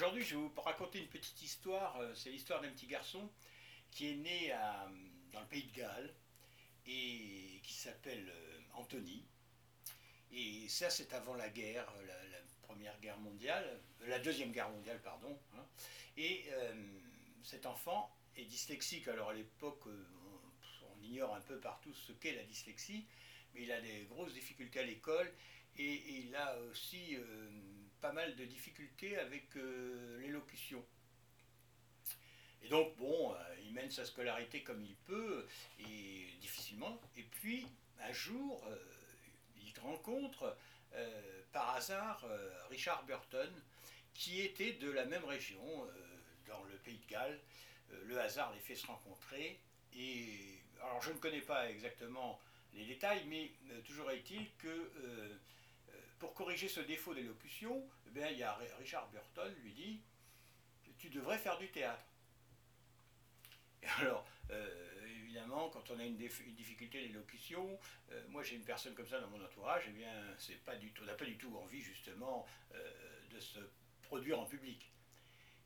Aujourd'hui, je vais vous raconter une petite histoire. Euh, c'est l'histoire d'un petit garçon qui est né dans le pays de Galles et qui s'appelle euh, Anthony. Et ça, c'est avant la guerre, la, première guerre mondiale, la deuxième guerre mondiale, pardon. Hein. Et cet enfant est dyslexique. Alors à l'époque, on ignore un peu partout ce qu'est la dyslexie, mais il a des grosses difficultés à l'école et, il a aussi euh, pas mal de difficultés avec euh, l'élocution. Et donc, bon, euh, il mène sa scolarité comme il peut, et difficilement. Et puis, un jour, il rencontre par hasard Richard Burton, qui était de la même région, dans le pays de Galles. le hasard les fait se rencontrer. Et alors, je ne connais pas exactement les détails, mais toujours est-il que corriger ce défaut d'élocution, eh il y a Richard Burton lui dit Tu devrais faire du théâtre. Alors, euh, évidemment, quand on a une, difficulté d'élocution, euh, moi j'ai une personne comme ça dans mon entourage, eh bien, pas du tout, on n'a pas du tout envie justement euh, de se produire en public.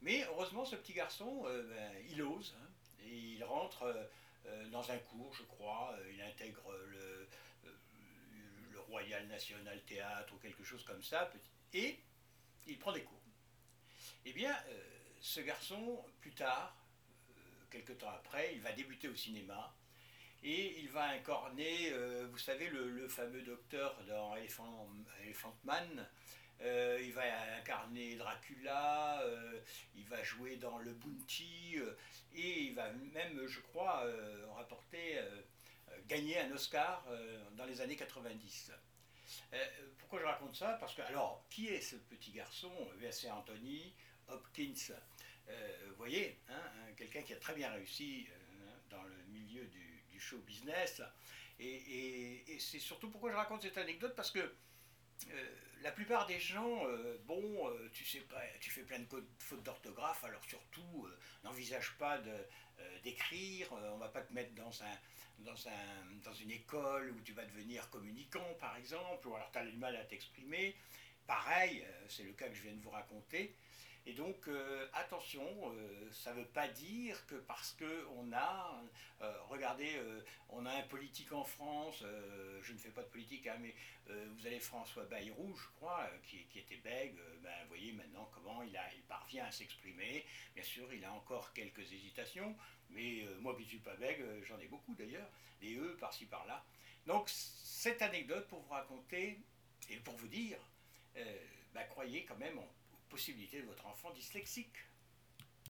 Mais heureusement, ce petit garçon, ben, il ose, hein, et il rentre dans un cours, je crois, il intègre le Royal National Théâtre ou quelque chose comme ça, et il prend des cours. Eh bien, euh, ce garçon, plus tard, euh, quelques temps après, il va débuter au cinéma, et il va incarner, euh, vous savez, le, fameux docteur dans Elephant, Man, il va incarner Dracula, il va jouer dans Le Bounty, et il va même, je crois, rapporter euh, gagné un Oscar euh, dans les années 90. Euh, pourquoi je raconte ça? Parce que, alors, qui est ce petit garçon C'est Anthony Hopkins? vous voyez, hein, quelqu'un qui a très bien réussi dans le milieu du, show business. Et, c'est surtout pourquoi je raconte cette anecdote, parce que la plupart des gens, bon, tu sais pas, tu fais plein de fautes d'orthographe, alors surtout, n'envisage pas d'écrire, on va pas te mettre dans un, dans, un, dans une école où tu vas devenir communicant, par exemple, ou alors tu as du mal à t'exprimer. Pareil, euh, c'est le cas que je viens de vous raconter. Et donc, euh, attention, euh, ça ne veut pas dire que parce qu'on a, regardez, on a un politique en France, je ne fais pas de politique, hein, mais vous avez François Bayrou, je crois, qui, était bègue, ben, vous voyez maintenant comment il, parvient à s'exprimer. Bien sûr, il a encore quelques hésitations, mais moi qui ne suis pas bègue, j'en ai beaucoup d'ailleurs, des E par-ci par-là. Donc, cette anecdote pour vous raconter et pour vous dire, ben, croyez quand même en possibilité de votre enfant dyslexique.